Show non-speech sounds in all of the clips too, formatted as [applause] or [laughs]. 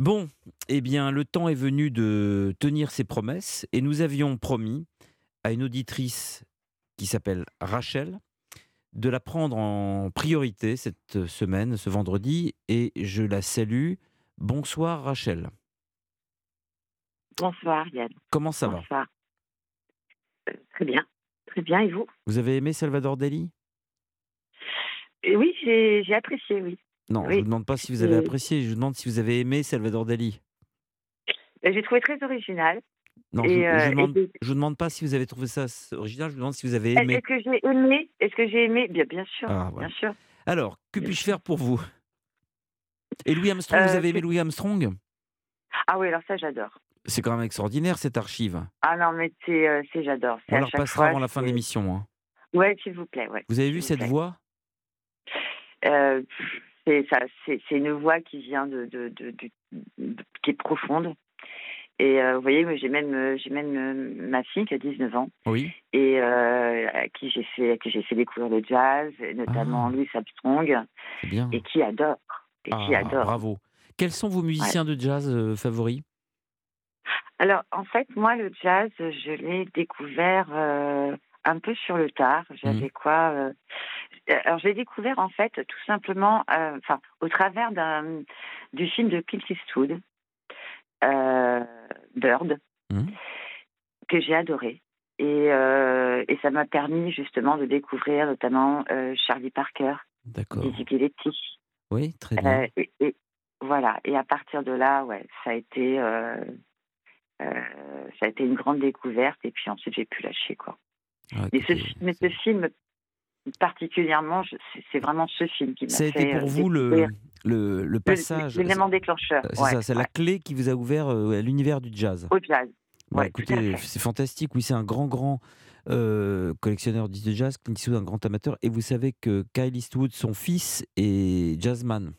Bon, eh bien, le temps est venu de tenir ses promesses et nous avions promis à une auditrice qui s'appelle Rachel de la prendre en priorité cette semaine, ce vendredi, et je la salue. Bonsoir Rachel. Bonsoir Yann. Comment ça Bonsoir. Euh, très bien, très bien. Et vous? Vous avez aimé Salvador Dali? Euh, Oui, j'ai apprécié, oui. Non, je ne vous demande pas si vous avez apprécié, je vous demande si vous avez aimé Salvador Dali. Euh, J'ai trouvé très original. Non, je ne euh, demande, pas si vous avez trouvé ça original, je vous demande si vous avez Est-ce aimé. que j'ai aimé? Est-ce que j'ai aimé? Bien, bien sûr, Ah, voilà. bien sûr. Alors, que puis-je faire pour vous? Et Louis Armstrong, vous Euh, avez aimé Louis Armstrong? Ah oui, alors ça, j'adore. C'est quand même extraordinaire cette archive. Ah non, mais c'est, euh, c'est j'adore. On la repassera avant la fin de l'émission. hein. Ouais, s'il vous plaît, ouais. Vous avez vu cette plaît. voix? Euh, c'est ça, c'est c'est une voix qui vient de, de, de, de- de- qui est profonde. Et euh, vous voyez, j'ai même, euh, j'ai même euh, ma fille qui a 19 ans Oui. et euh, à qui j'ai fait, à qui j'ai fait découvrir le jazz, notamment Ah. Louis Armstrong, bien. et qui adore, et qui Ah, adore. bravo. Quels sont vos musiciens de jazz euh, favoris? Alors, en fait, moi, le jazz, je l'ai découvert un peu sur le tard. J'avais Mhm. quoi euh, Alors, j'ai découvert, en fait, tout simplement, euh, enfin, au travers d'un du film de Clint Eastwood, euh, Bird, Mhm. que j'ai adoré. Et, euh, et ça m'a permis, justement, de découvrir notamment euh, Charlie Parker. Dizzy Gillespie. Oui, très bien. Euh, et, et- voilà. Et à partir de là, ouais, ça a été, euh, euh, ça a été une grande découverte. Et puis ensuite, j'ai pu lâcher quoi. Ah, Mais ce, écoutez, mais ce film particulièrement, c'est- vraiment ce film qui m'a ça a fait été pour euh, vous le, le, passage. l'élément déclencheur. C'est ouais, ça, c'est la clé qui vous a ouvert euh, à l'univers du jazz. au jazz. Bah, ouais, écoutez, c'est fantastique. Oui, c'est un grand, grand euh, collectionneur de jazz. Clint Eastwood, un grand amateur. Et vous savez que Kyle Eastwood, son fils, est jazzman.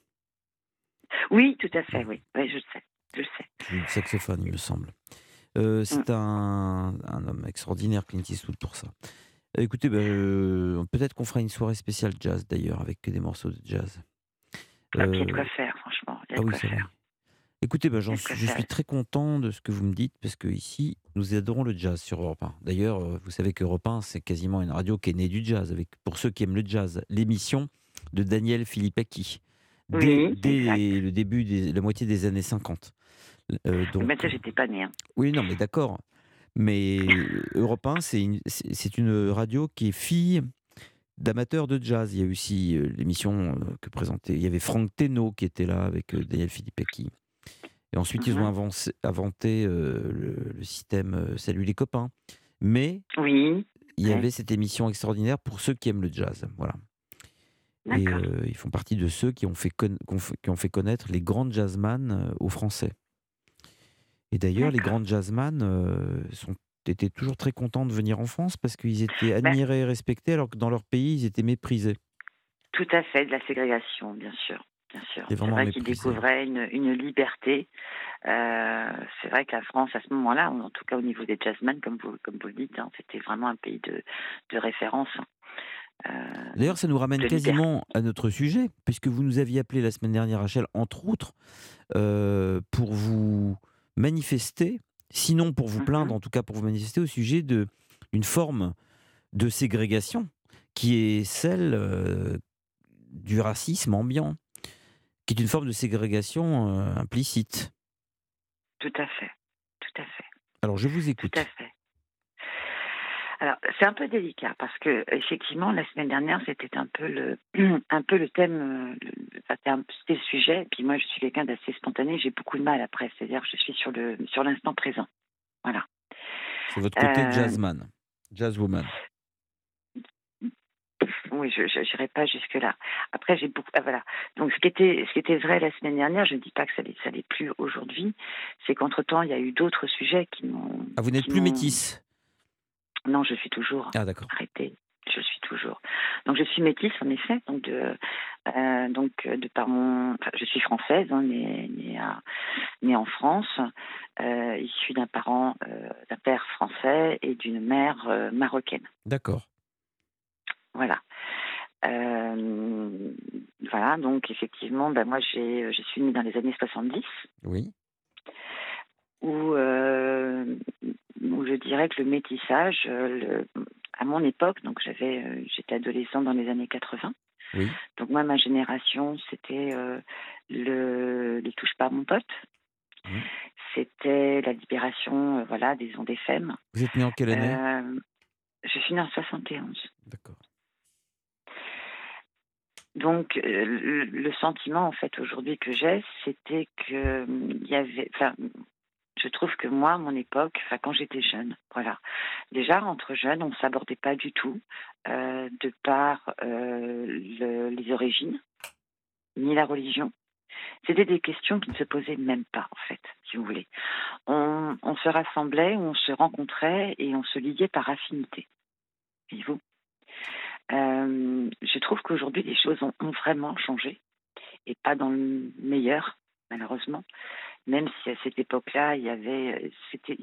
Oui, tout à fait. Oui, oui je le sais. Je le sais. saxophone, il me semble. Euh, c'est Mm. un, un homme extraordinaire, Clint Eastwood, pour ça. Écoutez, ben, euh, peut-être qu'on fera une soirée spéciale jazz, d'ailleurs, avec des morceaux de jazz. Il y a de quoi faire, franchement. Il y a ah de oui, quoi c'est faire. Écoutez, ben, j'en je suis très content de ce que vous me dites, parce que ici, nous adorons le jazz sur Europe 1. D'ailleurs, euh, vous savez qu'Europe 1, c'est quasiment une radio qui est née du jazz, avec, pour ceux qui aiment le jazz, l'émission de Daniel Filippacchi, dès, Oui, dès le début, la moitié des années 50. Euh, donc, Mais ça, j'étais pas née. hein. oui, non, mais d'accord. Mais Europe 1, c'est une, une radio qui est fille d'amateurs de jazz. Il y a aussi euh, l'émission euh, que présentait. Il y avait Franck Teno qui était là avec euh, Daniel Filippacchi. Et ensuite, ils ont Mhm. avancé- inventé euh, le, le système Salut les copains. Mais Oui, il y Ouais. avait cette émission extraordinaire pour ceux qui aiment le jazz. Voilà. Et euh, ils font partie de ceux qui ont fait, qui ont fait connaître les grands jazzman aux Français. Et d'ailleurs, les grands jazzman euh, sont, étaient toujours très contents de venir en France parce qu'ils étaient Ben admirés et respectés alors que dans leur pays, ils étaient méprisés. Tout à fait, de la ségrégation, bien sûr. Bien sûr. Et C'est vrai qu'ils découvraient une, une liberté. Euh, c'est vrai que la France, à ce moment-là, en tout cas au niveau des jazzmen, comme vous, comme vous le dites, hein, c'était vraiment un pays de, de référence. Euh, D'ailleurs, ça nous ramène quasiment à notre sujet, puisque vous nous aviez appelé la semaine dernière, Rachel, entre autres, euh, pour vous manifester, sinon pour vous Mhm. plaindre, en tout cas pour vous manifester au sujet de une forme de ségrégation qui est celle euh, du racisme ambiant, qui est une forme de ségrégation euh, implicite. tout à fait. Tout à fait. Alors, je vous Tout écoute. à fait. Alors, c'est un peu délicat parce que effectivement, la semaine dernière, c'était un peu le, [clears throat] un peu le thème, euh, c'était le sujet. Et puis moi, je suis quelqu'un d'assez spontané. J'ai beaucoup de mal après, c'est-à-dire je suis sur le, sur l'instant présent. Voilà. C'est votre côté Euh, jazzman, jazzwoman. Oui, je n'irai pas jusque là. Après, j'ai beaucoup. ah, voilà. Donc, ce qui était, ce qui était vrai la semaine dernière, je ne dis pas que ça ça l'est plus aujourd'hui. C'est qu'entre temps, il y a eu d'autres sujets qui m'ont. Ah, vous n'êtes plus métisse Non, je suis toujours. Ah, arrêtée. Je suis toujours. Donc je suis métisse en effet. Donc de, euh, donc euh, de par mon, enfin, je suis française, hein, née, née, à- née en France, euh, issue d'un parent, euh, d'un père français et d'une mère marocaine. D'accord. Voilà. voilà, donc effectivement, ben moi j'ai, je suis née dans les années 70. Oui. Où, où je dirais que le métissage, le, à mon époque, donc j'avais, j'étais adolescente dans les années 80. Oui. Donc moi, ma génération, c'était le, ne touche pas à mon pote. C'était la libération, voilà, des ondes FM. Vous êtes née en quelle année? Je suis née en 71. D'accord. Donc, euh, le, sentiment, en fait, aujourd'hui que j'ai, c'était que il y avait. Enfin, je trouve que moi, à mon époque, enfin, quand j'étais jeune, voilà. Déjà, entre jeunes, on ne s'abordait pas du tout, euh, de par euh, les origines, ni la religion. C'était des questions qui ne se posaient même pas, en fait, si vous voulez. On, se rassemblait, on se rencontrait et on se liait par affinité. Et vous? Euh, je trouve qu'aujourd'hui, les choses ont, vraiment changé et pas dans le meilleur, malheureusement. Même si à cette époque-là, il y avait, c'était,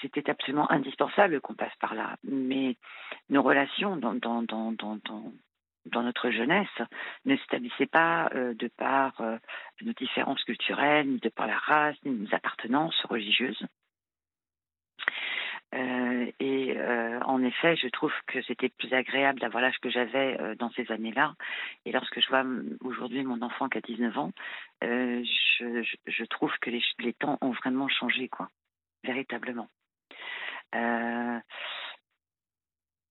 c'était, absolument indispensable qu'on passe par là. Mais nos relations dans, dans, dans, dans, dans notre jeunesse ne s'établissaient pas euh, de par euh, nos différences culturelles, ni de par la race, ni nos appartenances religieuses. Euh, et euh, en effet, je trouve que c'était plus agréable d'avoir l'âge que j'avais euh, dans ces années-là. Et lorsque je vois aujourd'hui mon enfant qui a 19 ans, je, trouve que les, les, temps ont vraiment changé, quoi, véritablement.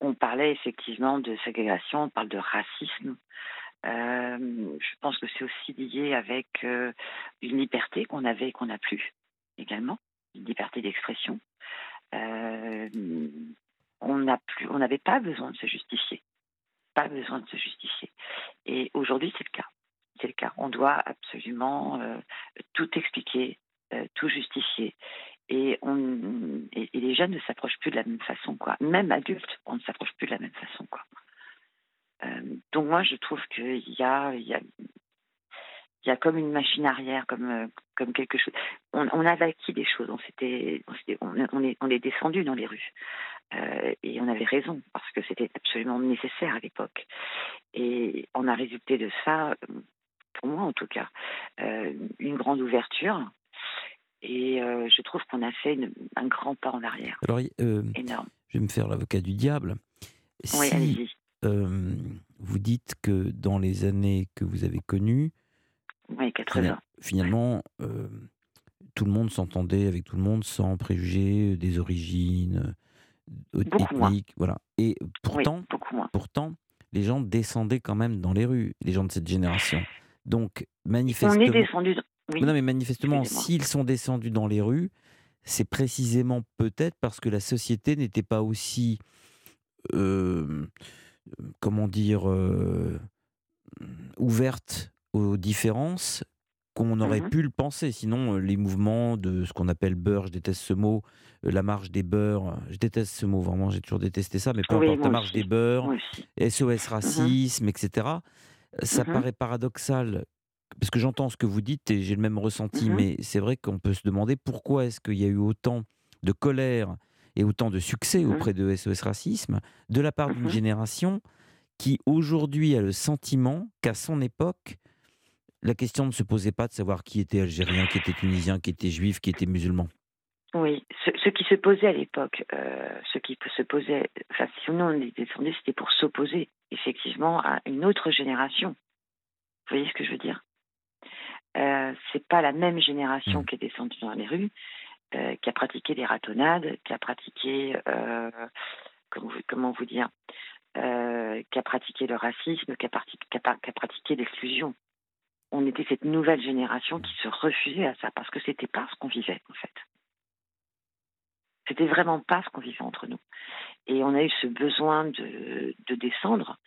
on parlait effectivement de ségrégation, on parle de racisme. je pense que c'est aussi lié avec une liberté qu'on avait et qu'on n'a plus également, une liberté d'expression. Euh, on n'avait pas besoin de se justifier. Pas besoin de se justifier. Et aujourd'hui, c'est le cas. C'est le cas. On doit absolument euh, tout expliquer, euh, tout justifier. Et, les jeunes ne s'approchent plus de la même façon, quoi. Même adultes, on ne s'approche plus de la même façon, quoi. donc moi, je trouve qu'il y a il y a comme une machine arrière, comme, euh, comme quelque chose. On, on a acquis des choses, on, s'était, on, on, est, on est descendu dans les rues. Euh, et on avait raison, parce que c'était absolument nécessaire à l'époque. Et on a résulté de ça, pour moi en tout cas, euh, une grande ouverture. Et je trouve qu'on a fait un grand pas en arrière. Alors, Énorme. Je vais me faire l'avocat du diable. oui, allez-y. vous dites que dans les années que vous avez connues, oui, 80. Finalement, euh, tout le monde s'entendait avec tout le monde sans préjuger des origines euh, ethniques. Voilà. Et pourtant, pourtant, les gens descendaient quand même dans les rues, les gens de cette génération. Donc, manifestement. On est descendu. Non, mais manifestement, s'ils sont descendus dans les rues, c'est précisément peut-être parce que la société n'était pas aussi. Euh, comment dire. ouverte aux différences qu'on aurait mmh pu le penser. Sinon, euh, les mouvements de ce qu'on appelle beurre, je déteste ce mot, euh, la marche des beurs, je déteste ce mot, vraiment, j'ai toujours détesté ça, mais peu importe, la marche des beurs, SOS mmh racisme, etc. Ça mmh paraît paradoxal, parce que j'entends ce que vous dites et j'ai le même ressenti, mais c'est vrai qu'on peut se demander pourquoi est-ce qu'il y a eu autant de colère et autant de succès auprès de SOS racisme de la part d'une génération qui aujourd'hui a le sentiment qu'à son époque, la question ne se posait pas de savoir qui était algérien, qui était tunisien, qui était juif, qui était musulman. Oui, ce, qui se posait à l'époque, euh, ce qui se posait, enfin, si nous on est descendu, c'était pour s'opposer effectivement à une autre génération. Vous voyez ce que je veux dire? Euh, C'est pas la même génération mmh. qui est descendue dans les rues, euh, qui a pratiqué des ratonnades, qui a pratiqué, comment, comment, vous dire, qui a pratiqué le racisme, qui a, qui a pratiqué l'exclusion on était cette nouvelle génération qui se refusait à ça parce que c'était pas ce qu'on vivait en fait. C'était vraiment pas ce qu'on vivait entre nous. Et on a eu ce besoin de, descendre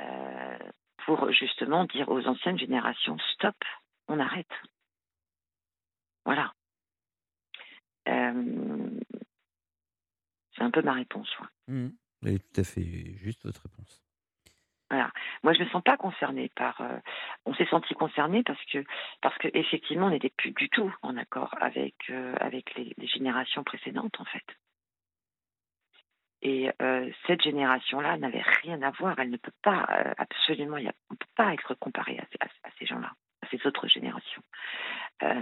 euh, pour justement dire aux anciennes générations stop, on arrête. Voilà. Euh, c'est un peu ma réponse. Mmh. tout à fait juste votre réponse. Voilà. Moi, je ne me sens pas concernée par. Euh, on s'est senti concerné parce que, parce que effectivement, on n'était plus du tout en accord avec, euh, avec les, générations précédentes, en fait. Et cette génération-là n'avait rien à voir. Elle ne peut pas, absolument, on ne peut pas être comparé à, ces gens-là, ces autres générations.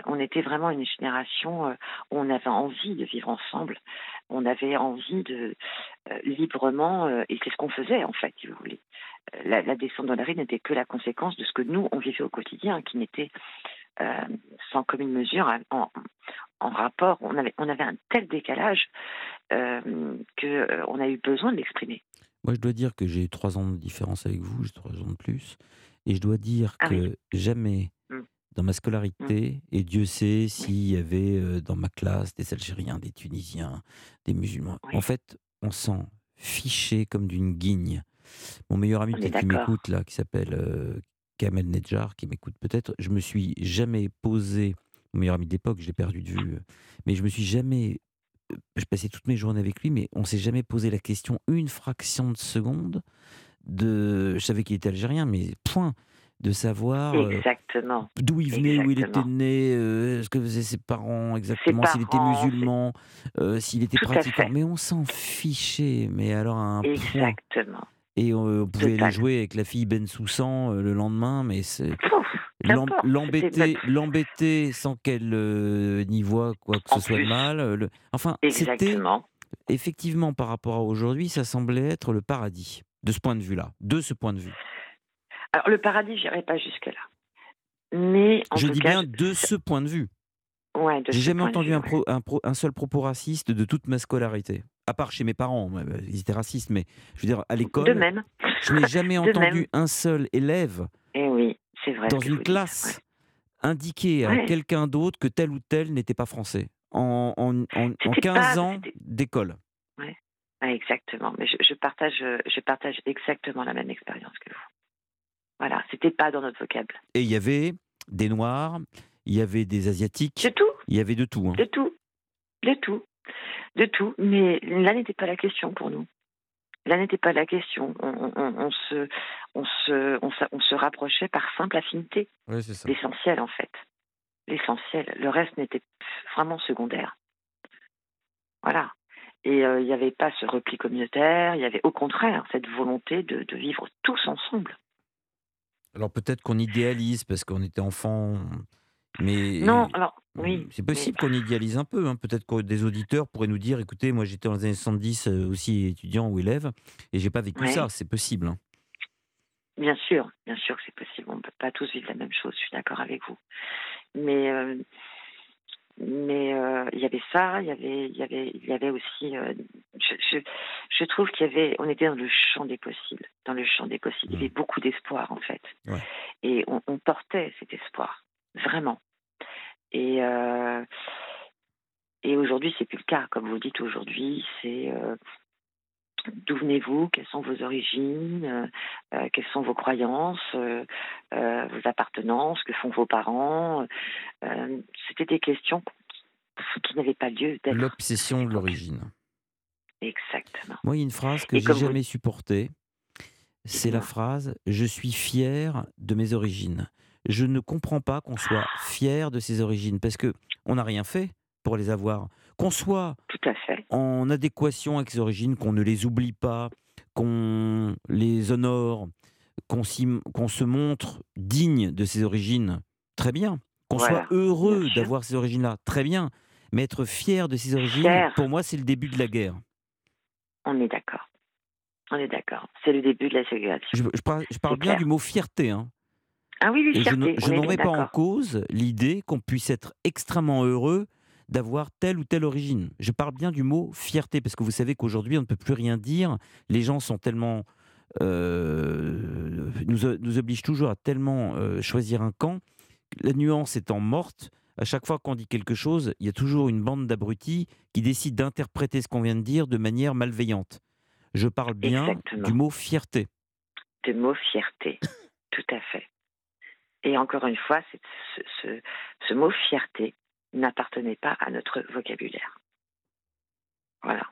on était vraiment une génération où on avait envie de vivre ensemble. On avait envie de librement, et c'est ce qu'on faisait en fait, si vous voulez. La, la descente dans la rue n'était que la conséquence de ce que nous, on vivait au quotidien, qui n'était sans commune mesure en, en rapport, on avait, on avait un tel décalage euh, qu'on euh, a eu besoin de l'exprimer. Moi, je dois dire que j'ai trois ans de différence avec vous, j'ai trois ans de plus. Et je dois dire ah que jamais. Dans ma scolarité, mmh. et Dieu sait s'il y avait dans ma classe des Algériens, des Tunisiens, des musulmans. En fait, on s'en fichait comme d'une guigne. Mon meilleur ami qui m'écoute là, qui s'appelle Kamel Nedjar, qui m'écoute peut-être, je me suis jamais posé mon meilleur ami de l'époque, je l'ai perdu de vue. Mais je me suis jamais. Je passais toutes mes journées avec lui, mais on s'est jamais posé la question une fraction de seconde de. Je savais qu'il était algérien, mais point de savoir euh, d'où il venait, où il était né, euh, ce que faisaient ses parents exactement, s'il était musulman, s'il était pratiquant. Mais on s'en fichait, mais alors à un Exactement. Point. Et on, pouvait aller jouer avec la fille Ben Soussan le lendemain, mais c'est l'embêter, l'embêter sans qu'elle euh, n'y voit quoi que ce soit de mal. Euh, enfin, c'était effectivement par rapport à aujourd'hui, ça semblait être le paradis de ce point de vue-là, de ce point de vue. Alors le paradis, j'irai pas jusque là, mais en je dis bien de ce point de vue. Ouais, J'ai jamais entendu un, un, un, seul propos raciste de toute ma scolarité. À part chez mes parents, ils étaient racistes, mais je veux dire, à l'école. De même. Je n'ai jamais [laughs] entendu un seul élève eh oui dans une classe indiquer à quelqu'un d'autre que tel ou tel n'était pas français en, en, en, 15 ans d'école. Ouais. exactement. Mais je, partage, je partage exactement la même expérience que vous. Voilà, c'était pas dans notre vocable. Et il y avait des Noirs, il y avait des Asiatiques. De tout. Il y avait de tout. Hein. De tout. De tout. De tout. Mais là n'était pas la question pour nous. Là n'était pas la question. On, se, on, se, on, se rapprochait par simple affinité. L'essentiel, en fait. L'essentiel. Le reste n'était vraiment secondaire. Voilà. Et euh, il n'y avait pas ce repli communautaire, il y avait au contraire cette volonté de, de vivre tous ensemble. Alors peut-être qu'on idéalise parce qu'on était enfant, mais non, alors oui. C'est possible qu'on idéalise un peu. Hein. Peut-être que des auditeurs pourraient nous dire écoutez, moi j'étais dans les années 70 euh, aussi étudiant ou élève et j'ai pas vécu ça. C'est possible. Hein. Bien sûr, bien sûr que c'est possible. On ne peut pas tous vivre la même chose. Je suis d'accord avec vous. Mais euh, mais euh, il y avait ça. Il y avait il y avait il y avait aussi. je, je, trouve qu'il y avait. On était dans le champ des possibles. Dans le champ des possibles. Il y avait mmh. beaucoup d'espoir en fait. Et on, on portait cet espoir vraiment. Et, euh, et aujourd'hui, c'est plus le cas. Comme vous dites aujourd'hui, c'est euh, d'où venez-vous, quelles sont vos origines, euh, quelles sont vos croyances, vos appartenances, que font vos parents? C'était des questions qui n'avaient pas lieu d'être. L'obsession de l'origine. Exactement. Moi, il y a une phrase que j'ai jamais supportée. C'est la phrase Je suis fier de mes origines je ne comprends pas qu'on soit fier de ses origines parce que on n'a rien fait pour les avoir. Qu'on soit en adéquation avec ses origines, qu'on ne les oublie pas, qu'on les honore, qu'on se montre digne de ses origines, très bien. Qu'on soit heureux d'avoir ces origines-là, très bien. Mais être fier de ses origines, pour moi, c'est le début de la guerre. On est d'accord. On est d'accord. C'est le début de la ségrégation. Je, parle, bien du mot fierté. Hein. Ah oui, je, ne, remets pas en cause l'idée qu'on puisse être extrêmement heureux d'avoir telle ou telle origine. Je parle bien du mot fierté, parce que vous savez qu'aujourd'hui, on ne peut plus rien dire. Les gens sont tellement... Euh, nous, nous obligent toujours à tellement euh, choisir un camp. La nuance étant morte, à chaque fois qu'on dit quelque chose, il y a toujours une bande d'abrutis qui décide d'interpréter ce qu'on vient de dire de manière malveillante. Je parle bien du mot fierté. Du mot fierté, tout à fait. Et encore une fois, ce, mot fierté n'appartenait pas à notre vocabulaire. Voilà.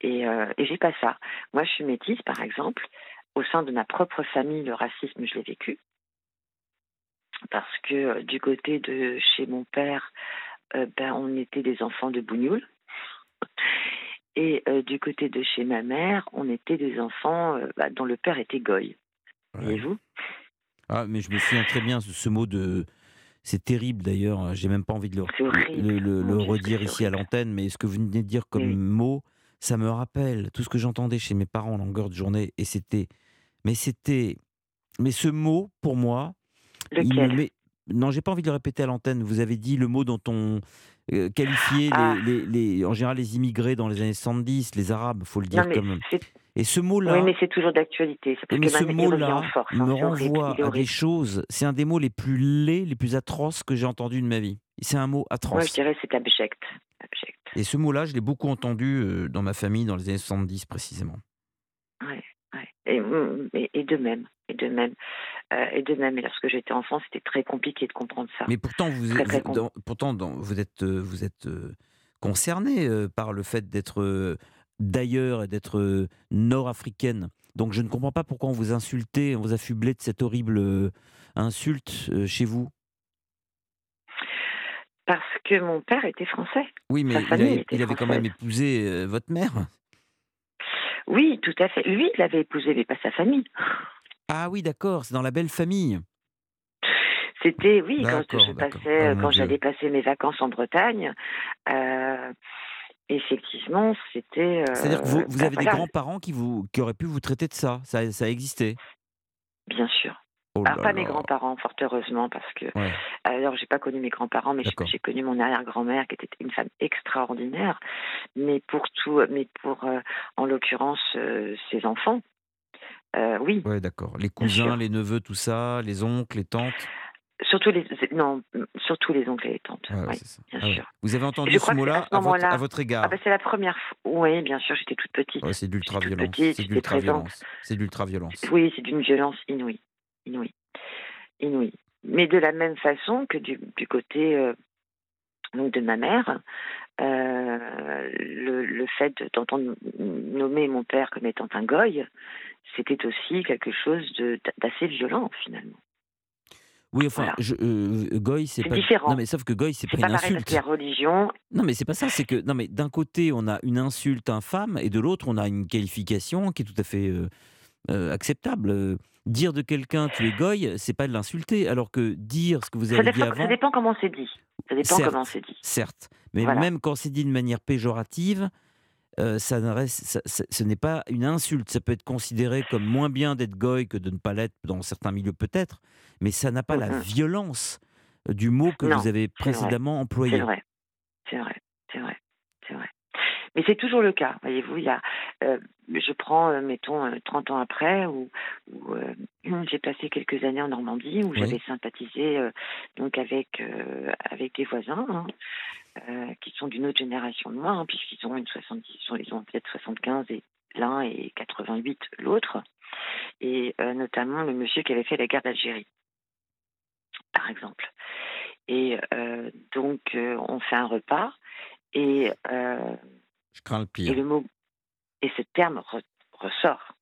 Et, euh, et j'ai pas ça. Moi, je suis métisse, par exemple. Au sein de ma propre famille, le racisme, je l'ai vécu. Parce que euh, du côté de chez mon père, euh, ben, on était des enfants de bougnoul. [laughs] Et du côté de chez ma mère, on était des enfants bah, dont le père était goy. Voyez-vous Ah, mais je me souviens très bien ce, ce mot de. C'est terrible d'ailleurs, j'ai même pas envie de le, le, le, redire ici à l'antenne, mais ce que vous venez de dire comme mot, ça me rappelle tout ce que j'entendais chez mes parents en longueur de journée, et c'était. Mais c'était. Mais ce mot, pour moi. Lequel? met... Non, j'ai pas envie de le répéter à l'antenne. Vous avez dit le mot dont on euh, qualifiait ah. les, les, en général les immigrés dans les années 70, les Arabes, faut le dire comme. Et ce mot-là. Oui, mais c'est toujours d'actualité. Mais ce mot-là hein, me renvoie à des choses. C'est un des mots les plus laids, les plus atroces que j'ai entendu de ma vie. C'est un mot atroce. Moi, je dirais c'est abject. Et ce mot-là, je l'ai beaucoup entendu euh, dans ma famille dans les années 70 précisément. Oui, ouais. Mm, et, et, de même. Et de même. Euh, et de même, et lorsque j'étais enfant, c'était très compliqué de comprendre ça. Mais pourtant, vous, êtes, pourtant, vous êtes, euh, vous êtes concerné par le fait d'être d'ailleurs et d'être nord-africaine. Donc je ne comprends pas pourquoi on vous insultait, on vous affublait de cette horrible insulte chez vous. Parce que mon père était français. Oui, mais il, avait, quand même épousé votre mère. Oui, tout à fait. Lui, il avait épousé, mais pas sa famille. Ah oui, d'accord, c'est dans la belle famille. C'était, oui, quand je passais, oh quand j'allais passer mes vacances en Bretagne, euh, effectivement, c'était. C'est-à-dire que vous, vous avez des grands-parents qui, vous, qui auraient pu vous traiter de ça, ça, ça existait Bien sûr. Oh alors, pas mes grands-parents, fort heureusement, parce que. Ouais. Alors, j'ai pas connu mes grands-parents, mais j'ai connu mon arrière-grand-mère, qui était une femme extraordinaire. Mais pour tout, mais pour, euh, en l'occurrence, euh, ses enfants, euh, oui. Ouais, d'accord. Les cousins, les neveux, tout ça, les oncles, les tantes. Surtout les, non, surtout les oncles et les tantes. oui, bien ah sûr. Vous avez entendu ce mot-là à, votre égard ah bah, C'est la première fois. Oui, bien sûr, j'étais toute petite. c'est de l'ultra-violence. C'est de l'ultra-violence. C'est de l'ultra-violence. Oui, c'est d'une violence inouïe. Inouïe. Inouïe. Mais de la même façon que du, du côté euh, donc de ma mère, euh, le, le, fait d'entendre nommer mon père comme étant un goy, c'était aussi quelque chose d'assez violent finalement. Oui, enfin, je, euh, Goy, c'est pas. différent. Non, mais sauf que Goy, c'est pas, pas, une insulte. la religion. Non, mais c'est pas ça. C'est que non, mais d'un côté, on a une insulte infâme, et de l'autre, on a une qualification qui est tout à fait euh, euh, acceptable. Dire de quelqu'un tu es Goy, c'est pas de l'insulter, alors que dire ce que vous avez dit avant. Ça dépend comment c'est dit. Ça dépend comment c'est dit. Certes, mais même quand c'est dit de manière péjorative, euh, ça, ce n'est pas une insulte. Ça peut être considéré comme moins bien d'être goy que de ne pas l'être dans certains milieux peut-être, mais ça n'a pas la violence euh, du mot que vous avez précédemment employé. C'est vrai, c'est vrai, c'est vrai, c'est vrai. Mais c'est toujours le cas, voyez-vous. Il y a, euh, je prends, mettons, 30 ans après, où, où [clears throat] j'ai passé quelques années en Normandie, où j'avais sympathisé donc avec avec des voisins. Hein. Euh, qui sont d'une autre génération de moi, hein, puisqu'ils ont une 70, ils ont peut-être 75 et l'un et 88 l'autre, et euh, notamment le monsieur qui avait fait la guerre d'Algérie, par exemple. Et euh, donc on fait un repas et je crains le pire. Et le mot et ce terme ressort.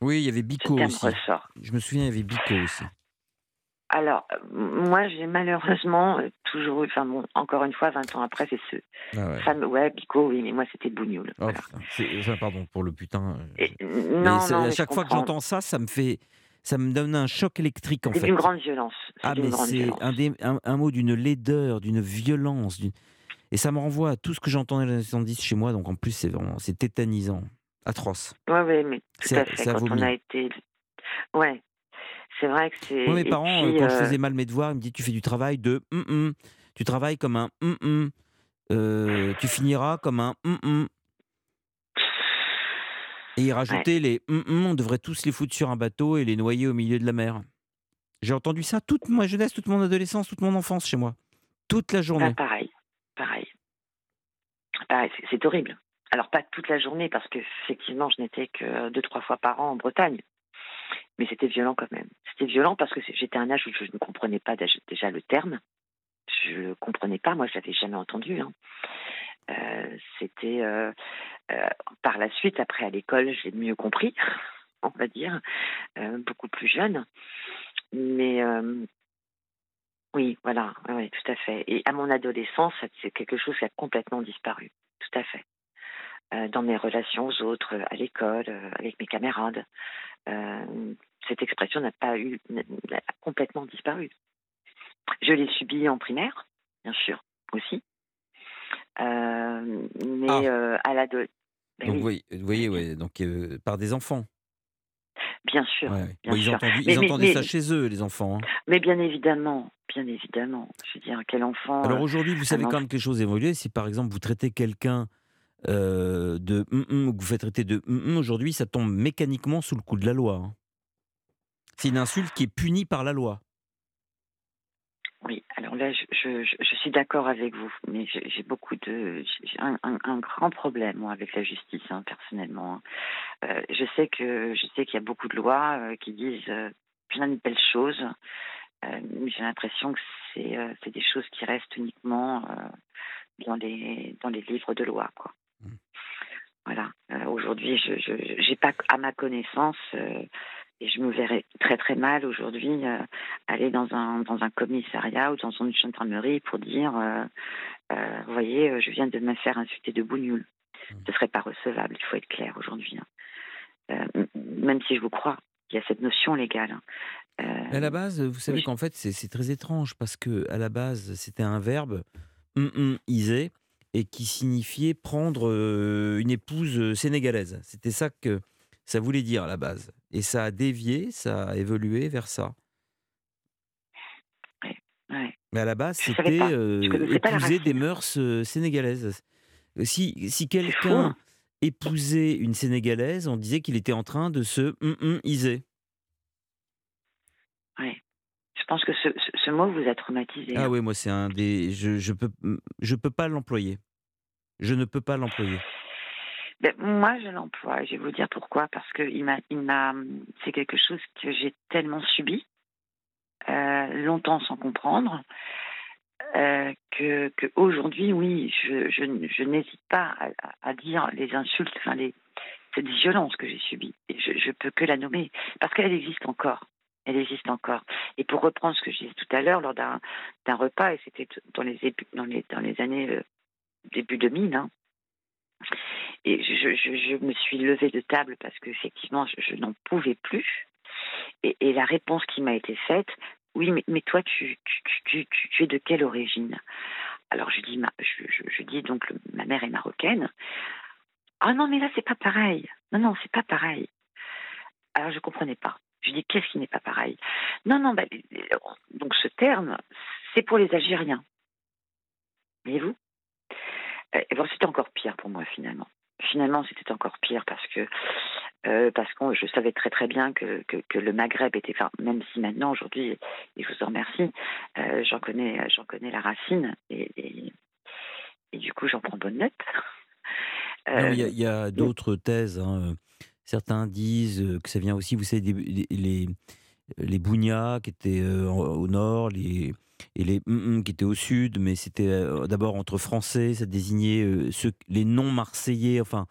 Oui, il y avait Bico aussi. Ressort. Je me souviens, il y avait Bico aussi. Alors, moi, j'ai malheureusement euh, toujours eu, enfin bon, encore une fois, 20 ans après, c'est ce ah ouais. fameux, ouais, Pico, oui, mais moi, c'était Bougnoul. Oh, pardon pour le putain. Euh, non, non, à chaque fois que j'entends ça, ça me fait, ça me donne un choc électrique, en fait. C'est d'une grande violence. Ah, mais c'est un, un, mot d'une laideur, d'une violence, et ça me renvoie à tout ce que j'entendais dans les années 70 chez moi, donc en plus, c'est vraiment, c'est tétanisant, atroce. Oui, oui, mais tout à fait, quand on a été... Ouais, c'est vrai que c'est. Moi, mes parents, euh, quand je faisais mal mes devoirs, ils me disaient Tu fais du travail de hum, hum. Tu travailles comme un euh, tu finiras comme un Et ils rajoutaient les on devrait tous les foutre sur un bateau et les noyer au milieu de la mer. J'ai entendu ça toute ma jeunesse, toute mon adolescence, toute mon enfance chez moi. Toute la journée. Ah, pareil, pareil. Pareil, c'est horrible. Alors, pas toute la journée, parce que effectivement, je n'étais que deux, trois fois par an en Bretagne mais c'était violent quand même. C'était violent parce que j'étais à un âge où je ne comprenais pas déjà le terme. Je ne comprenais pas, moi je l'avais jamais entendu. Hein. Euh, c'était euh, euh, par la suite, après à l'école, j'ai mieux compris, [laughs] on va dire, beaucoup plus jeune. Mais oui, voilà, oui, tout à fait. Et à mon adolescence, c'est quelque chose qui a complètement disparu, tout à fait. Dans mes relations aux autres, à l'école, avec mes camarades. cette expression n'a pas eu, n'a complètement disparu. Je l'ai subie en primaire, bien sûr, aussi. mais ah. à la ben donc, vous voyez, ouais, donc par des enfants. Bien sûr. ils, entendaient ça chez eux, les enfants. Hein. Mais bien évidemment, bien évidemment. Je veux dire, quel enfant. Alors aujourd'hui, vous savez quand même quelque chose évolué. Si par exemple vous traitez quelqu'un euh, de ou que vous faites traiter de aujourd'hui, ça tombe mécaniquement sous le coup de la loi. Hein. C'est une insulte qui est punie par la loi. Oui, alors là, je, suis d'accord avec vous, mais j'ai beaucoup de, j'ai un, grand problème moi, avec la justice, hein, personnellement. Euh, je sais que je sais qu'il y a beaucoup de lois euh, qui disent plein de belles choses, mais j'ai l'impression que c'est c'est des choses qui restent uniquement dans les dans les livres de loi, quoi. Voilà. Aujourd'hui, je n'ai pas, à ma connaissance, et je me verrais très très mal aujourd'hui euh, aller dans un, dans un commissariat ou dans une gendarmerie pour dire euh, euh, Vous voyez, je viens de me faire insulter de bougnoule. Mmh. Ce ne serait pas recevable, il faut être clair aujourd'hui. Hein. même si je vous crois, il y a cette notion légale. Hein. à la base, vous savez qu'en fait, c'est très étrange parce que à la base, c'était un verbe iser et qui signifiait prendre une épouse sénégalaise. C'était ça que ça voulait dire à la base. Et ça a dévié, ça a évolué vers ça. Mais à la base, c'était euh, épouser des mœurs sénégalaises. Si, si quelqu'un hein. épousait une sénégalaise, on disait qu'il était en train de se hum iser. Je pense que ce, ce, mot vous a traumatisé. Ah oui, moi, c'est un des. Je, je peux, je peux pas l'employer. Je ne peux pas l'employer. Ben, moi, je l'emploie. Je vais vous dire pourquoi. Parce que il m'a, il m'a, c'est quelque chose que j'ai tellement subi, euh, longtemps sans comprendre, euh, que, que, aujourd'hui, oui, je, je, je n'hésite pas à, à, dire les insultes, enfin les, cette violence que j'ai subie. Et je, je peux que la nommer parce qu'elle existe encore. Elle existe encore. Et pour reprendre ce que je disais tout à l'heure lors d'un, repas, et c'était dans les, dans les, dans les années euh, début 2000, hein, et je, me suis levée de table parce qu'effectivement, je, je n'en pouvais plus. Et, la réponse qui m'a été faite, oui, mais, toi, tu, tu, es de quelle origine? Alors je dis, ma, je, dis donc, ma mère est marocaine. Ah non, mais là, c'est pas pareil. Non, non, c'est pas pareil. Alors je comprenais pas. Je dis, qu'est-ce qui n'est pas pareil? Non, non, bah, donc ce terme, c'est pour les Algériens. Voyez-vous? Et bon, c'était encore pire pour moi finalement. Finalement, c'était encore pire parce que euh, parce que je savais très très bien que, que, le Maghreb était, enfin, même si maintenant aujourd'hui, et je vous en remercie, euh, j'en connais j'en connais la racine et, et, du coup j'en prends bonne note. il y a, d'autres thèses. Hein. Certains disent que ça vient aussi, vous savez, les, les, les qui étaient euh, au nord, les et les qui étaient au sud, mais c'était euh, d'abord entre français, ça désignait euh, ceux, les non-marseillais, enfin,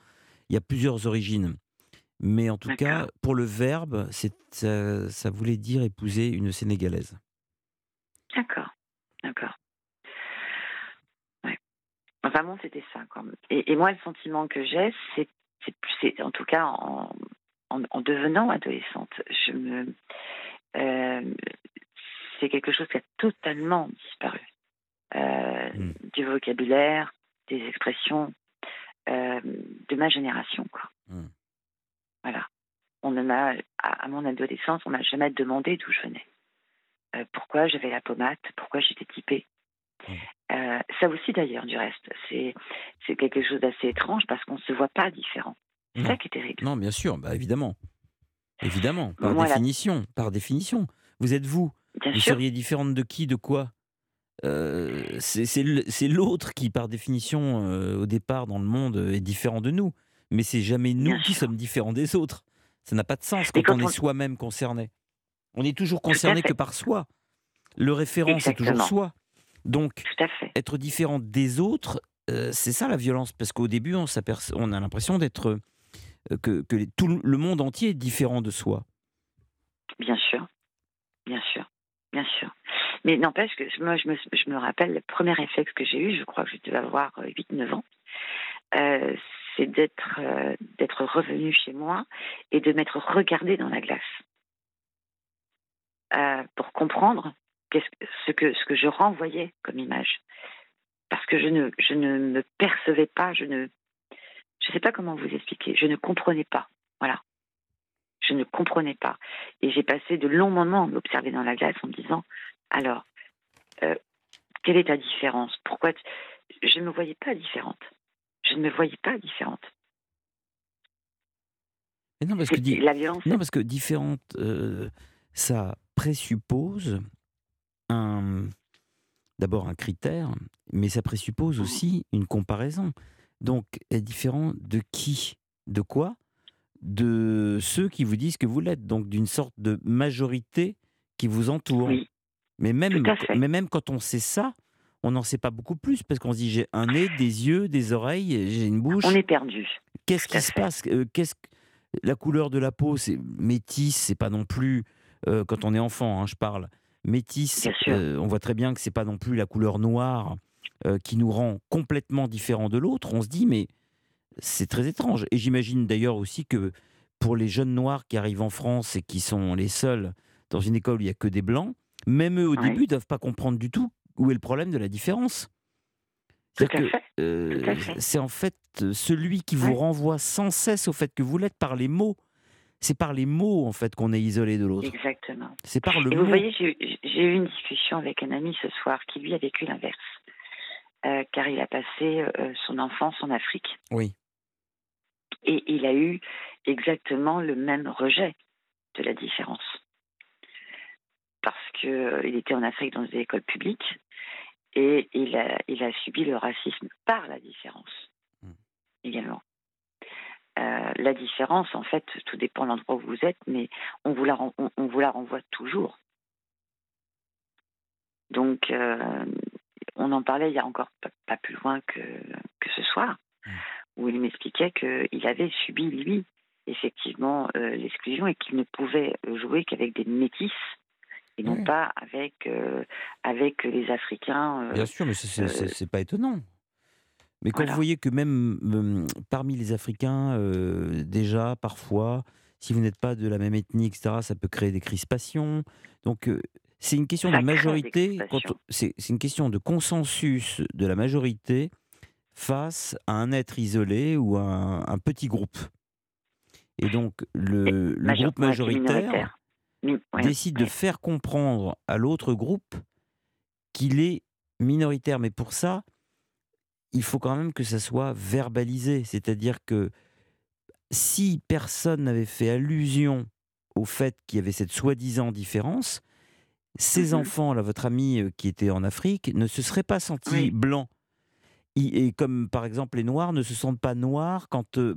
il y a plusieurs origines. Mais en tout cas, pour le verbe, ça, ça, voulait dire épouser une Sénégalaise. D'accord, d'accord. Enfin bon, c'était ça. Et, moi, le sentiment que j'ai, c'est, en tout cas en, en, devenant adolescente, je me, euh, c'est quelque chose qui a totalement disparu. Euh, hmm. Du vocabulaire, des expressions euh, de ma génération. Quoi. Hmm. Voilà. On en a, à, mon adolescence, on m'a jamais demandé d'où je venais. Pourquoi j'avais la pommade, pourquoi j'étais typée. Hmm. ça aussi d'ailleurs, du reste, c'est c'est quelque chose d'assez étrange parce qu'on ne se voit pas différent. C'est ça qui est terrible. Non, bien sûr, bah évidemment. Évidemment, par définition, par définition. Vous êtes vous, vous seriez différente de qui, de quoi? Euh, C'est l'autre qui, par définition, euh, au départ dans le monde, est différent de nous. Mais c'est jamais nous qui sommes différents des autres. Ça n'a pas de sens quand, on, est soi-même concerné. On est toujours concerné que par soi. Le référent, c'est toujours soi. Donc, être différent des autres, euh, c'est ça la violence. Parce qu'au début, on, on a l'impression d'être. que, que tout le monde entier est différent de soi. Bien sûr. Bien sûr. Bien sûr. Mais n'empêche que moi, je me, je me rappelle le premier réflexe que j'ai eu, je crois que je devais avoir 8-9 euh, ans, euh, c'est d'être euh, d'être revenu chez moi et de m'être regardé dans la glace euh, pour comprendre ce que ce que je renvoyais comme image, parce que je ne je ne me percevais pas, je ne je sais pas comment vous expliquer, je ne comprenais pas, voilà. Je ne comprenais pas. Et j'ai passé de longs moments à m'observer dans la glace en me disant, alors, euh, quelle est ta différence? Pourquoi Je ne me voyais pas différente. Je ne me voyais pas différente. non, parce que la violence. Non, parce que différente, euh, ça présuppose un, d'abord un critère, mais ça présuppose mmh. aussi une comparaison. Donc, est différent de qui De quoi De ceux qui vous disent que vous l'êtes, donc d'une sorte de majorité qui vous entoure. Oui. Mais même, mais même quand on sait ça, on n'en sait pas beaucoup plus parce qu'on se dit j'ai un nez, des yeux, des oreilles, j'ai une bouche. On est perdu. Qu'est-ce qui se passe? Euh, Qu'est-ce la couleur de la peau, c'est métisse, c'est pas non plus euh, quand on est enfant, hein, je parle métisse. Euh, on voit très bien que c'est pas non plus la couleur noire qui nous rend complètement différents de l'autre. On se dit mais c'est très étrange. Et j'imagine d'ailleurs aussi que pour les jeunes noirs qui arrivent en France et qui sont les seuls dans une école où il y a que des blancs, même eux, au début, ne doivent pas comprendre du tout où est le problème de la différence. Euh, c'est en fait euh, celui qui vous renvoie sans cesse au fait que vous l'êtes par les mots. C'est par les mots, en fait, qu'on est isolé de l'autre. Exactement. C'est par le Et mot. Vous voyez, j'ai eu une discussion avec un ami ce soir qui, lui, a vécu l'inverse. Euh, car il a passé son enfance en Afrique. Oui. Et il a eu exactement le même rejet de la différence parce qu'il euh, était en Afrique dans des écoles publiques et il a, il a subi le racisme par la différence hmm. également. Euh, la différence, en fait, tout dépend de l'endroit où vous êtes, mais on vous la, on, vous la renvoie toujours. Donc, euh, on en parlait il y a encore pas, plus loin que, que ce soir, hmm. où il m'expliquait qu'il avait subi, lui, effectivement, l'exclusion et qu'il ne pouvait jouer qu'avec des métisses et non pas avec, euh, avec les Africains. Euh, Bien sûr, mais c'est n'est euh, pas étonnant. Mais quand vous voyez que même parmi les Africains, déjà, parfois, si vous n'êtes pas de la même ethnie, etc., ça peut créer des crispations. Donc, c'est une question de majorité, c'est une question de consensus de la majorité face à un être isolé ou à un, petit groupe. Et donc, le, le groupe majoritaire décide de faire comprendre à l'autre groupe qu'il est minoritaire. Mais pour ça, il faut quand même que ça soit verbalisé. C'est-à-dire que si personne n'avait fait allusion au fait qu'il y avait cette soi-disant différence, ces mmh enfants, là, votre ami euh, qui était en Afrique, ne se seraient pas sentis blancs. Et comme par exemple les Noirs ne se sentent pas noirs quand euh,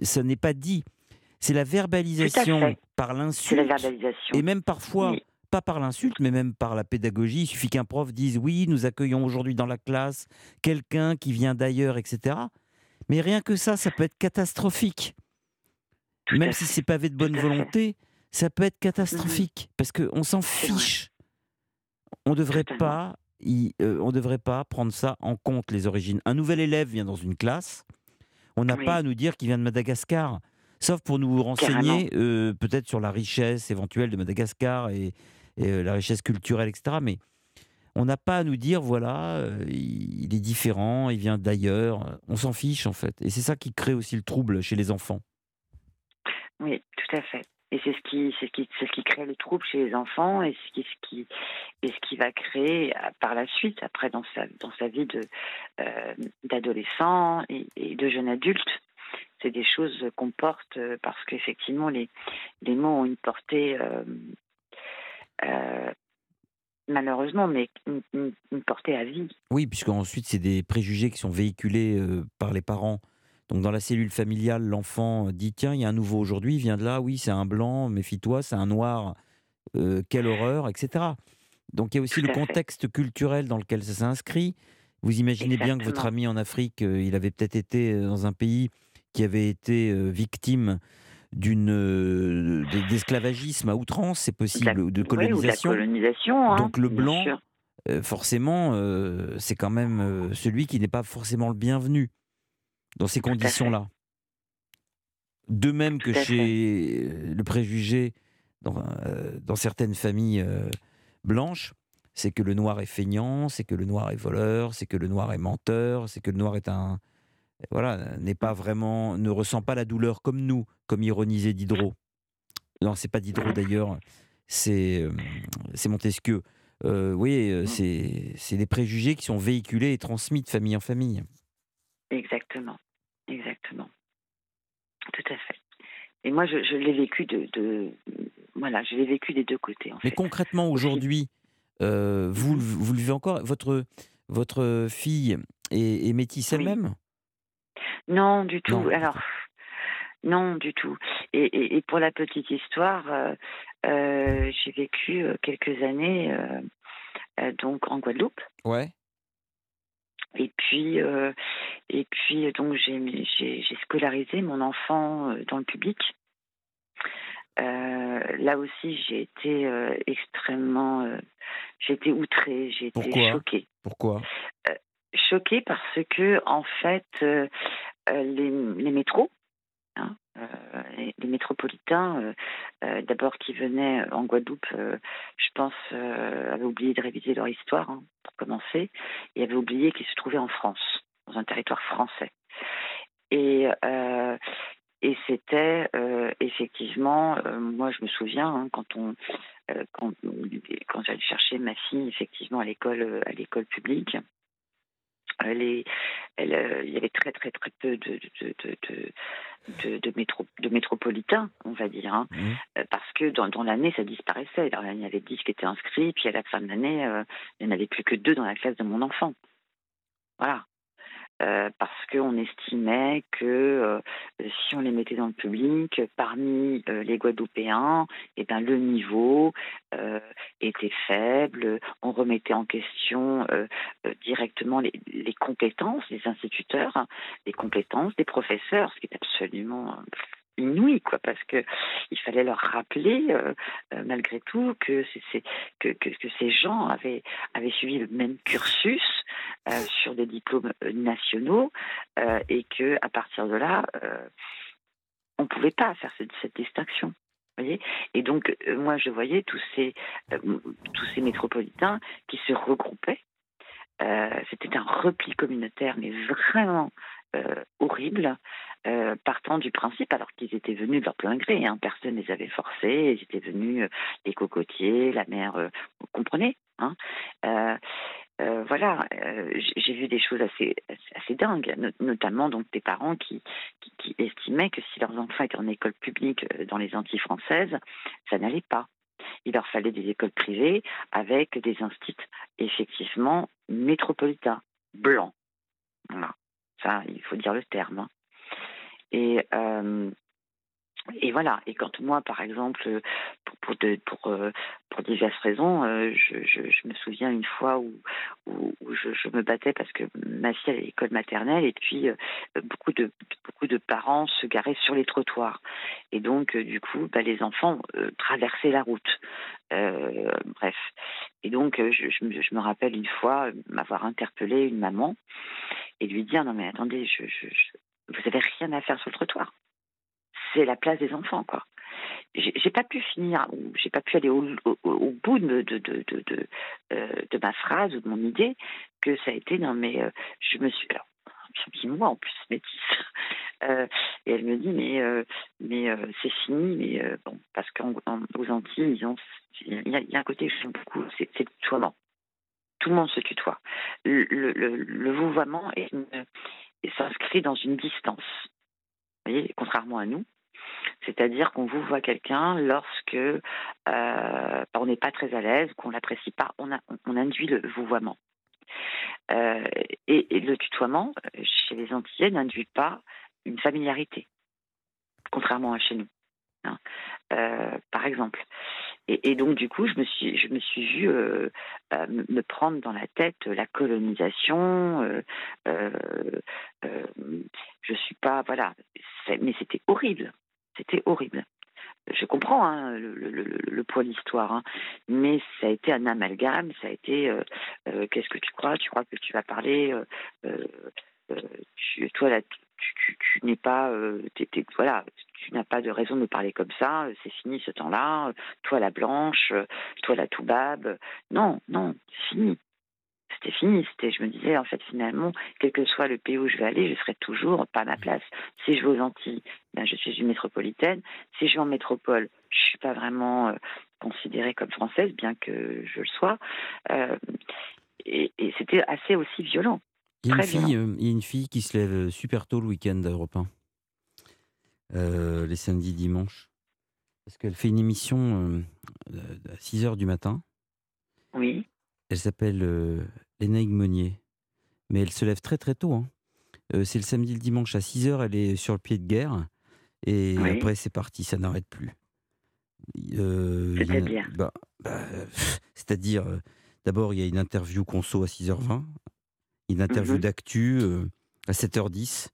ce n'est pas dit. C'est la verbalisation par l'insulte. Et même parfois, pas par l'insulte, mais même par la pédagogie. Il suffit qu'un prof dise Oui, nous accueillons aujourd'hui dans la classe quelqu'un qui vient d'ailleurs, etc. Mais rien que ça, ça peut être catastrophique. même si c'est pavé de bonne volonté, ça peut être catastrophique. Parce qu'on s'en fiche. On ne devrait pas. Euh, on devrait pas prendre ça en compte, les origines. Un nouvel élève vient dans une classe, on n'a pas à nous dire qu'il vient de Madagascar sauf pour nous renseigner euh, peut-être sur la richesse éventuelle de Madagascar et, euh, la richesse culturelle, etc. Mais on n'a pas à nous dire, voilà, euh, il est différent, il vient d'ailleurs. On s'en fiche, en fait. Et c'est ça qui crée aussi le trouble chez les enfants. Oui, tout à fait. Et c'est ce qui, c'est ce qui, crée le trouble chez les enfants et ce qui, et ce qui va créer par la suite, après dans sa, dans sa vie de, d'adolescent et, et, de jeune adulte, c'est des choses qu'on porte euh, parce qu'effectivement, les, les mots ont une portée, euh, euh, malheureusement, mais une, portée à vie. Oui, puisqu'ensuite, c'est des préjugés qui sont véhiculés par les parents. Donc, dans la cellule familiale, l'enfant dit Tiens, il y a un nouveau aujourd'hui, il vient de là, oui, c'est un blanc, méfie-toi, c'est un noir, quelle horreur, etc. Donc, il y a aussi le contexte culturel dans lequel ça s'inscrit. Vous imaginez bien que votre ami en Afrique, il avait peut-être été dans un pays qui avait été euh, victime d'une euh, d'esclavagisme à outrance, c'est possible, de colonisation. colonisation hein, Donc le blanc, euh, forcément, c'est quand même celui qui n'est pas forcément le bienvenu. dans ces conditions-là. De même que chez le préjugé dans, dans certaines familles blanches, c'est que le noir est feignant, c'est que le noir est voleur, c'est que le noir est menteur, c'est que le noir est un voilà n'est pas vraiment ne ressent pas la douleur comme nous, comme ironisait Diderot. Non, c'est pas Diderot d'ailleurs, c'est Montesquieu. Euh, oui, mmh. c'est des préjugés qui sont véhiculés et transmis de famille en famille. Exactement, exactement, tout à fait. Et moi, je, l'ai vécu de, voilà, je l'ai vécu des deux côtés. Mais concrètement, aujourd'hui, euh, vous, vous le vivez encore Votre, votre fille est, métisse elle-même? Non, du tout. Alors, non, du tout. Et, pour la petite histoire, euh, euh, j'ai vécu quelques années donc en Guadeloupe. Ouais. Et puis, et puis donc j'ai scolarisé mon enfant dans le public. Euh, là aussi, j'ai été euh, extrêmement, euh, j'ai été outrée, j'ai été choquée. Pourquoi? Choquée parce que en fait, les, les, métros, hein, les, métropolitains, d'abord qui venaient en Guadeloupe, je pense, avaient oublié de réviser leur histoire hein, pour commencer, et avaient oublié qu'ils se trouvaient en France, dans un territoire français. Et c'était euh, effectivement, euh, moi je me souviens hein, quand euh, quand, j'allais chercher ma fille effectivement à l'école publique, les, elle, il y avait très très très peu de de, de, de, de, métro, de métropolitains, on va dire, hein, mmh. parce que dans, dans l'année ça disparaissait. Alors, il y avait 10 qui étaient inscrits, puis à la fin de l'année, il n'y en avait plus que deux dans la classe de mon enfant. Voilà. Euh, parce qu'on estimait que euh, si on les mettait dans le public, parmi euh, les Guadeloupéens, eh ben, le niveau était faible, on remettait en question directement les, compétences des instituteurs, les compétences des professeurs, ce qui est absolument inouï, quoi, parce que il fallait leur rappeler, euh, euh, malgré tout, que, que, ces gens avaient, avaient suivi le même cursus euh, sur des diplômes nationaux et que à partir de là, on ne pouvait pas faire cette, cette distinction. Voyez et donc, moi, je voyais tous ces, tous ces métropolitains qui se regroupaient. C'était un repli communautaire, mais vraiment horrible, euh, partant du principe, alors qu'ils étaient venus de leur plein gré, hein, personne ne les avait forcés, ils étaient venus, euh, les cocotiers, la mer, euh, vous comprenez hein, voilà, j'ai vu des choses assez, assez, dingues, notamment donc des parents qui, qui, estimaient que si leurs enfants étaient en école publique dans les Antilles françaises, ça n'allait pas. Il leur fallait des écoles privées avec des instituts effectivement métropolitains, blancs. Voilà. Ça, il faut dire le terme. Hein. Et, euh, et voilà. Et quand moi, par exemple, pour, euh, diverses raisons, euh, je, me souviens une fois où, je, me battais parce que ma fille allait à l'école maternelle et puis beaucoup, de, parents se garaient sur les trottoirs. Et donc, du coup, bah, les enfants traversaient la route. bref. Et donc, je, me, rappelle une fois m'avoir interpellé une maman et lui dire non mais attendez, je, vous avez rien à faire sur le trottoir. C'est la place des enfants, quoi. J'ai pas pu finir, j'ai pas pu aller au, bout de, de, de, de, euh, de, ma phrase ou de mon idée, que ça a été, non mais euh, je me suis, alors, moi en plus métisse, euh, et elle me dit mais mais c'est fini, mais bon parce qu'aux Antilles il y, a un côté que j'aime beaucoup, c'est le tutoiement. Tout le monde se tutoie. Le, le, le, le vouvoiement est une, s'inscrit dans une distance. Vous voyez, contrairement à nous. C'est-à-dire qu'on vous voit quelqu'un lorsque euh, on n'est pas très à l'aise, qu'on l'apprécie pas, on, induit le vouvoiement. Euh, et, le tutoiement, chez les Antillais, n'induit pas une familiarité, contrairement à chez nous. Hein. Euh, par exemple. Et, donc, du coup, je me suis, je me suis vue euh, bah, me prendre dans la tête la colonisation. Euh, euh, je suis pas, voilà, mais c'était horrible. C'était horrible. Je comprends hein, le, poids de l'histoire, hein, mais ça a été un amalgame. Ça a été, qu'est-ce que tu crois? Tu crois que tu vas parler tu, toi, là, tu, n'es pas, voilà, tu n'as pas de raison de parler comme ça. C'est fini ce temps-là. Toi la blanche, toi la toubab. Non, non, c'est fini c'était fini. C'était, je me disais, en fait, finalement, quel que soit le pays où je vais aller, je serai toujours pas à ma place. Si je vais aux Antilles, ben, je suis une métropolitaine. Si je vais en métropole, je suis pas vraiment euh, considérée comme française, bien que je le sois. Euh, et, c'était assez aussi violent. Il y, a une fille, euh, il y a une fille qui se lève super tôt le week-end à Europe 1, les samedis, dimanches, parce qu'elle fait une émission à 6 h du matin. Oui. Elle s'appelle Lénaïque Monnier. Mais elle se lève très très tôt. Hein. Euh, c'est le samedi, le dimanche à 6 h elle est sur le pied de guerre. Et après, c'est parti, ça n'arrête plus. Euh, C'est-à-dire bah, bah, [laughs] C'est-à-dire, euh, d'abord, il y a une interview conso à 6h20, une interview mhm. d'actu à 7h10.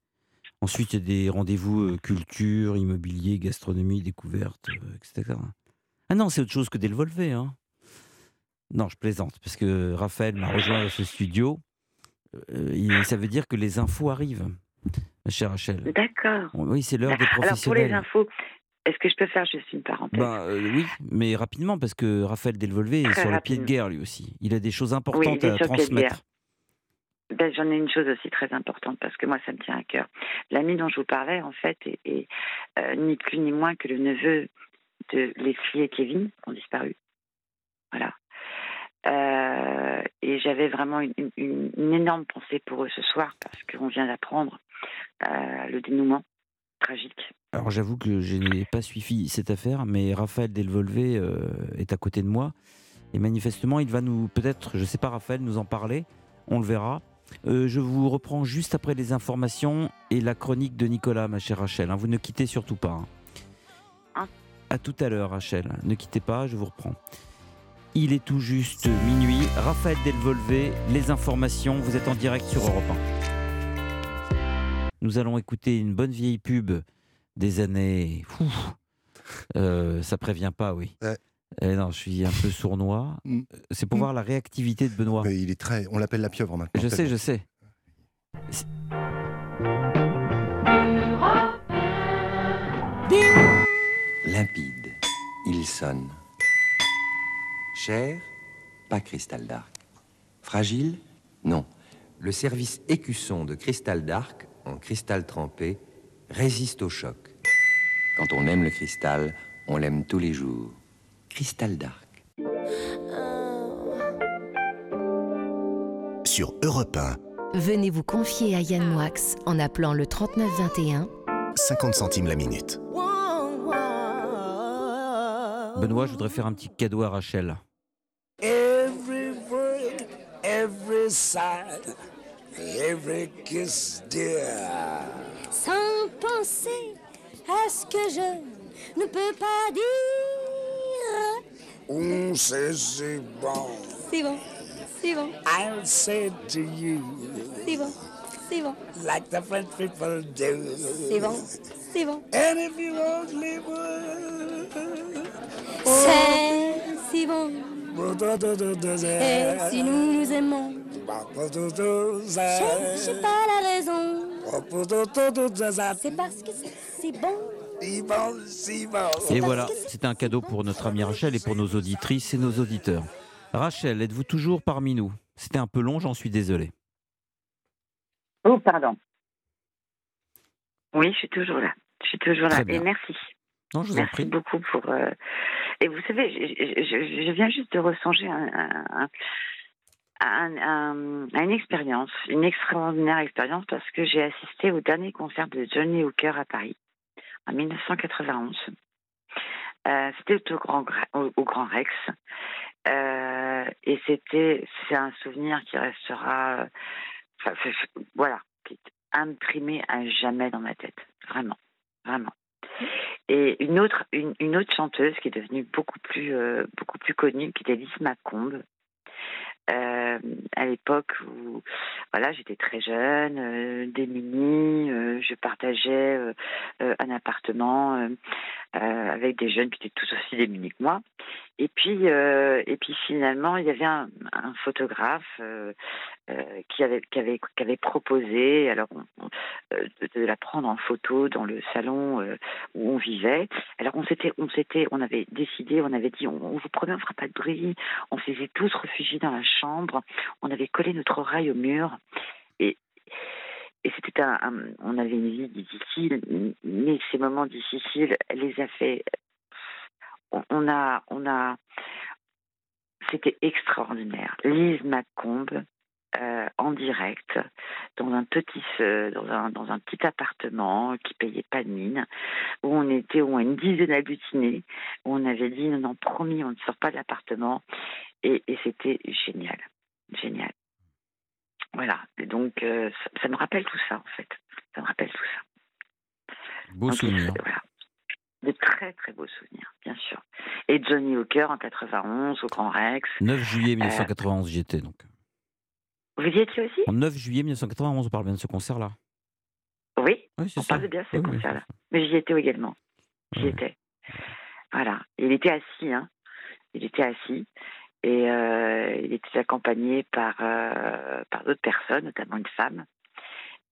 Ensuite, il y a des rendez-vous culture, immobilier, gastronomie, découverte, etc. Ah non, c'est autre chose que des Hein. Non, je plaisante, parce que Raphaël m'a rejoint dans ce studio. Euh, ça veut dire que les infos arrivent, ma chère Rachel. D'accord. Oui, c'est l'heure des professionnels. Alors pour les infos, est-ce que je peux faire juste une parenthèse? Bah, euh, Oui, mais rapidement, parce que Raphaël Delvolvé est sur le pied de guerre lui aussi. Il a des choses importantes à transmettre. Ben, J'en ai une chose aussi très importante parce que moi ça me tient à cœur. L'ami dont je vous parlais en fait est, euh, ni plus ni moins que le neveu de les filles Kevin qui ont disparu. Voilà. Euh, et j'avais vraiment une, énorme pensée pour eux ce soir parce qu'on vient d'apprendre euh, le dénouement tragique. Alors j'avoue que je n'ai pas suivi cette affaire, mais Raphaël Delvolvé est à côté de moi et manifestement il va nous peut-être, je ne sais pas Raphaël, nous en parler, on le verra. Je vous reprends juste après les informations et la chronique de Nicolas, ma chère Rachel. Hein. vous ne quittez surtout pas. Hein. Hein à tout à l'heure, Rachel. Ne quittez pas, je vous reprends. Il est tout juste minuit. Raphaël Delvolvé, les informations, vous êtes en direct sur Europe 1. Nous allons écouter une bonne vieille pub des années. Euh, ça prévient pas, oui. Eh non, je suis un peu sournois. Mm. C'est pour mm. voir la réactivité de Benoît. Mais il est très. On l'appelle la pieuvre maintenant. Je sais, je sais. Limpide. Il sonne. Cher, pas Cristal Dark. Fragile Non. Le service écusson de Cristal Dark, en cristal trempé, résiste au choc. Quand on aime le cristal, on l'aime tous les jours. Cristal Dark. Sur Europe 1. Venez vous confier à Yann Moix en appelant le 3921. 50 centimes la minute. Benoît, je voudrais faire un petit cadeau à Rachel. every side, every kiss, dear. Sans penser à ce que je ne peux pas dire. Sait c'est bon. C'est bon, c'est bon. I'll say to you. C'est bon, c'est bon. Like the French people do. C'est bon, c'est bon. And if you only would. C'est si bon. Et si nous nous aimons, cherche pas la raison. C'est parce que c'est bon. Et voilà, c'était un cadeau pour notre amie Rachel et pour nos auditrices et nos auditeurs. Rachel, êtes-vous toujours parmi nous? C'était un peu long, j'en suis désolé. Oh, pardon. Oui, je suis toujours là. Je suis toujours là. Et merci. Non, je vous merci en prie. beaucoup pour. Euh, et vous savez, je, viens juste de ressonger à une expérience, une extraordinaire expérience, parce que j'ai assisté au dernier concert de Johnny Hooker à Paris en 1991. Euh, c'était au Grand, Rex. Euh, et c'était, c'est un souvenir qui restera, voilà, qui est imprimé à jamais dans ma tête. Vraiment, vraiment. Et une autre, une, autre chanteuse qui est devenue beaucoup plus, euh, beaucoup plus connue, qui était Lise Macombe. Euh, à l'époque où voilà j'étais très jeune, euh, démunie, je partageais un appartement euh, avec des jeunes qui étaient tout aussi démunis que moi. Et puis, euh, et puis finalement, il y avait un, un photographe euh, euh, qui, avait, qui, avait, qui avait proposé alors, on- euh, de, la prendre en photo dans le salon euh, où on vivait. Alors on s'était, on s'était, on avait décidé, on avait dit, on, on vous promet, on fera pas de bruit. On s'était tous réfugiés dans la chambre. On avait collé notre oreille au mur. Et, et c'était un, on avait une vie difficile, mais ces moments difficiles, les a fait. On, a, on a, c'était extraordinaire. Lise Macombe, euh, en direct, dans un petit, dans un, dans un petit appartement qui payait pas de mine, où on était au moins une dizaine d'aglutinés, où on avait dit non, non, promis, on ne sort pas de l'appartement, et c'était génial, génial. Voilà, et donc euh, ça, ça me rappelle tout ça en fait, ça me rappelle tout ça. Beau Donc, souvenir. Voilà. De très très beaux souvenirs, bien sûr. Et Johnny Hooker en 91 au Grand Rex. 9 Euh, juillet 1991, j'y étais donc. Vous y étiez aussi? En 9 juillet 1991, on parle bien de ce concert-là. Oui, on ça. parle bien de ce Oui, oui, concert-là. Mais j'y étais également. J'y étais. Voilà. Il était assis, hein. Il était assis. Et euh, il était accompagné par, euh, par d'autres personnes, notamment une femme.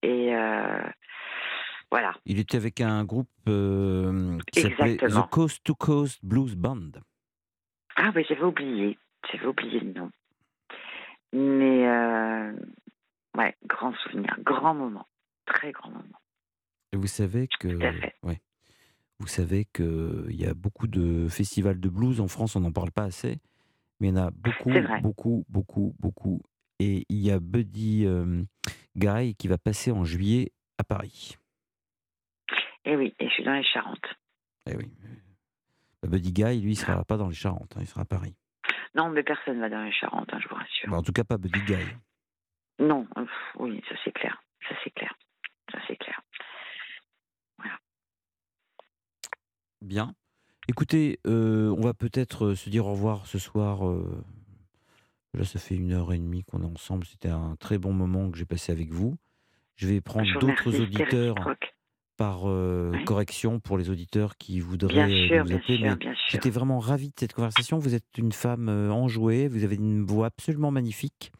Et euh, voilà. Il était avec un groupe qui s'appelait. The Coast to Coast Blues Band. Ah oui, j'avais oublié. J'avais oublié le nom. Mais ouais, grand souvenir, grand moment, très grand moment. Et vous savez que, Tout à fait. ouais, vous savez que il y a beaucoup de festivals de blues en France. On n'en parle pas assez, mais il y en a beaucoup, beaucoup, beaucoup, beaucoup. Et il y a Buddy euh, Guy qui va passer en juillet à Paris. Et oui, et je suis dans les Charentes. Eh oui. Euh, Buddy Guy, lui, il sera pas dans les Charentes, hein, il sera à Paris. Non, mais personne va dans les Charentes, hein, je vous rassure. Bah, en tout cas, pas Buddy Guy. Non, euh, pff, oui, ça c'est clair. Ça c'est clair. Ça c'est clair. Bien. Écoutez, euh, on va peut-être euh, se dire au revoir ce soir. euh, Là, ça fait une heure et demie qu'on est ensemble. C'était un très bon moment que j'ai passé avec vous. Je vais prendre Je vous d'autres c'était auditeurs réciproque. par euh, Oui. correction pour les auditeurs qui voudraient Bien euh, sûr, bien appeler. sûr, mais bien sûr. J'étais vraiment ravi de cette conversation. Vous êtes une femme euh, enjouée, vous avez une voix absolument magnifique.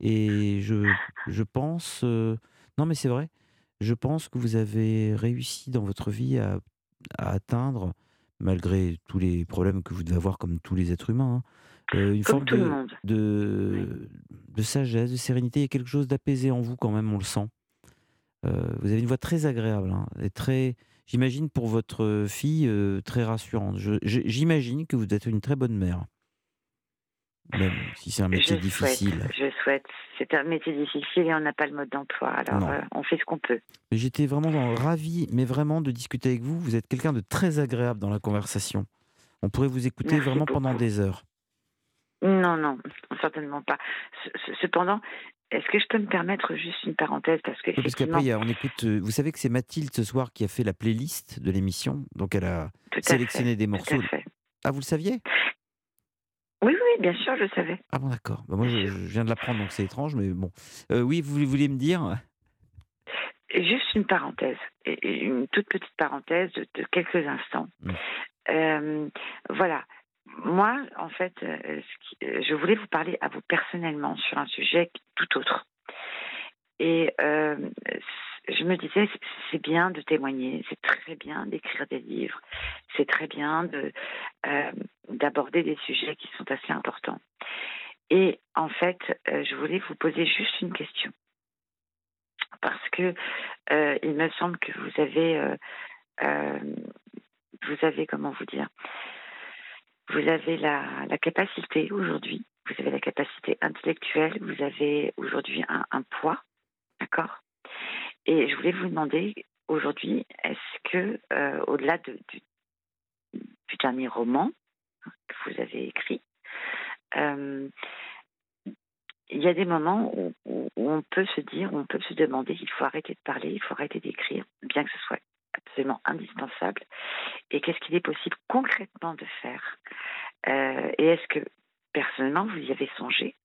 Et je, je pense. euh, non, mais c'est vrai. Je pense que vous avez réussi dans votre vie à, à atteindre, malgré tous les problèmes que vous devez avoir comme tous les êtres humains, hein, euh, une Comme forme de, monde. de, de sagesse, de sérénité. Il y a quelque chose d'apaisé en vous quand même, on le sent. Euh, vous avez une voix très agréable hein, et très, j'imagine pour votre fille, euh, très rassurante. J'imagine que vous êtes une très bonne mère, même si c'est un métier je difficile. souhaite, je souhaite. C'est un métier difficile et on n'a pas le mode d'emploi. Alors, euh, on fait ce qu'on peut. J'étais vraiment ravi, mais vraiment de discuter avec vous. Vous êtes quelqu'un de très agréable dans la conversation. On pourrait vous écouter Merci vraiment pendant des heures. Non, non, certainement pas. Ce- ce- Cependant, est-ce que je peux me permettre juste une parenthèse? Parce que Oui, parce qu'après, on écoute. euh, Vous savez que c'est Mathilde ce soir qui a fait la playlist de l'émission. Donc elle a sélectionné fait, des tout morceaux. à fait. Ah, vous le saviez? Oui, oui, bien sûr, je le savais. Ah bon, d'accord. Bah, moi, je, je viens de l'apprendre, donc c'est étrange, mais bon. Euh, oui, vous vouliez me dire Juste une parenthèse, une toute petite parenthèse de, de quelques instants. Mm. Euh, voilà. Moi, en fait, euh, je voulais vous parler à vous personnellement sur un sujet tout autre. Et euh, je me disais, c'est- bien de témoigner, c'est très bien d'écrire des livres, c'est très bien euh, d'aborder des sujets qui sont assez importants. Et en fait, euh, je voulais vous poser juste une question parce que euh, il me semble que vous avez, vous avez comment vous dire, vous avez la, capacité aujourd'hui, vous avez la capacité intellectuelle, vous avez aujourd'hui un poids, d'accord? Et je voulais vous demander aujourd'hui, est-ce que euh, au-delà de- du, dernier roman que vous avez écrit, euh, il y a des moments où, on peut se dire, on peut se demander qu'il faut arrêter de parler, il faut arrêter d'écrire, bien que ce soit absolument indispensable. Et qu'est-ce qu'il est possible concrètement de faire? Euh, Et est-ce que, personnellement, vous y avez songé?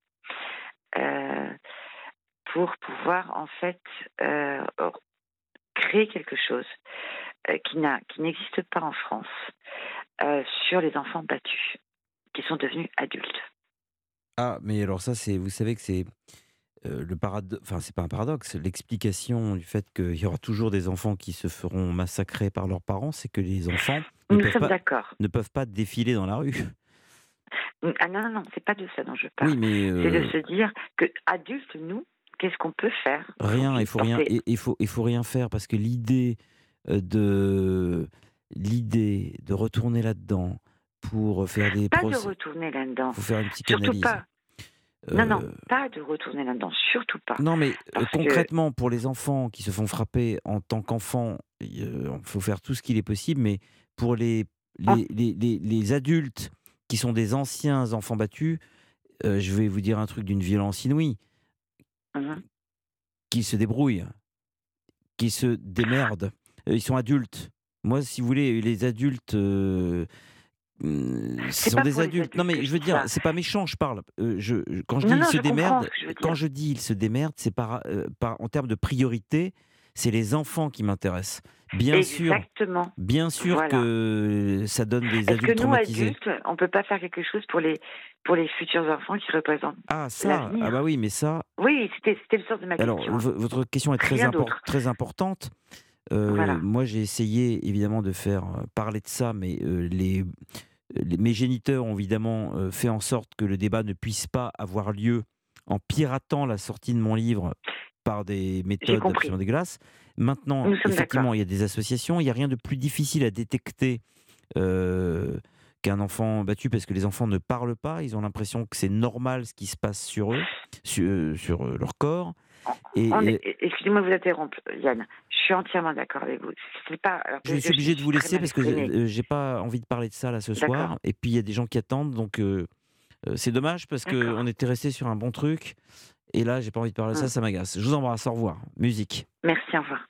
Pour pouvoir, en fait, euh, créer quelque chose euh, qui n'a- qui n'existe pas en France euh, sur les enfants battus qui sont devenus adultes. Ah, mais alors ça, c'est, vous savez que c'est le paradoxe, enfin c'est pas un paradoxe, l'explication du fait qu'il y aura toujours des enfants qui se feront massacrer par leurs parents, c'est que les enfants ne Nous peuvent, pas, ne peuvent pas défiler dans la rue. Ah non, non, non, c'est pas de ça dont je parle. Oui, C'est de se dire que adultes, nous, qu'est-ce qu'on peut faire rien, il faut rien, il il faut, il faut rien faire parce que l'idée euh, de l'idée de retourner là-dedans pour faire des Pas de procès, retourner là-dedans. faut faire une Surtout psychanalyse. pas. Non, non, Euh, pas de retourner là-dedans. Surtout pas. Non, mais euh, que- concrètement, pour les enfants qui se font frapper en tant qu'enfants, il faut faire tout ce qu'il est possible, mais pour les, Ah. les, les, les- les adultes qui sont des anciens enfants battus, euh, je vais vous dire un truc d'une violence inouïe, Mhm. qu'ils se débrouillent, qu'ils se démerdent. Euh, Ils sont adultes. Moi, si vous voulez, les adultes. euh, ce C'est sont des adultes. Non, mais je veux dire, c'est pas méchant, je parle. Euh, je, quand je dis Non, ils se démerdent, je quand je dis ils se démerdent, c'est par, euh, par- en termes de priorité, c'est les enfants qui m'intéressent. Bien sûr, bien sûr Voilà. que ça donne des adultes que nous, traumatisés. adultes, on peut pas faire quelque chose pour les, pour les futurs enfants qui représentent Ah, ça, ah bah oui, mais ça, Oui, c'était c'était le sens de ma Alors, question. v- votre question est très, impor- très importante. Euh, Voilà. Moi, j'ai essayé évidemment de faire euh, parler de ça, mais euh, les, les- mes géniteurs ont évidemment euh, fait en sorte que le débat ne puisse pas avoir lieu en piratant la sortie de mon livre par des méthodes absolument dégueulasses. Maintenant, Nous effectivement, il y a des associations. Il n'y a rien de plus difficile à détecter euh, qu'un enfant battu parce que les enfants ne parlent pas. Ils ont l'impression que c'est normal ce qui se passe sur eux, sur, euh, sur, euh, leur corps. Et, On et- est- Excusez-moi de vous interrompre, Yann. Je suis entièrement d'accord avec vous. C'est pas. alors que je suis obligé de vous laisser parce que exprimée. j'ai- pas envie de parler de ça là ce soir. Et puis il y a des gens qui attendent, donc euh, c'est dommage parce qu'on était resté sur un bon truc. Et là, j'ai pas envie de parler de ça, Hum. ça m'agace. Je vous embrasse, au revoir. Musique. Merci, au revoir.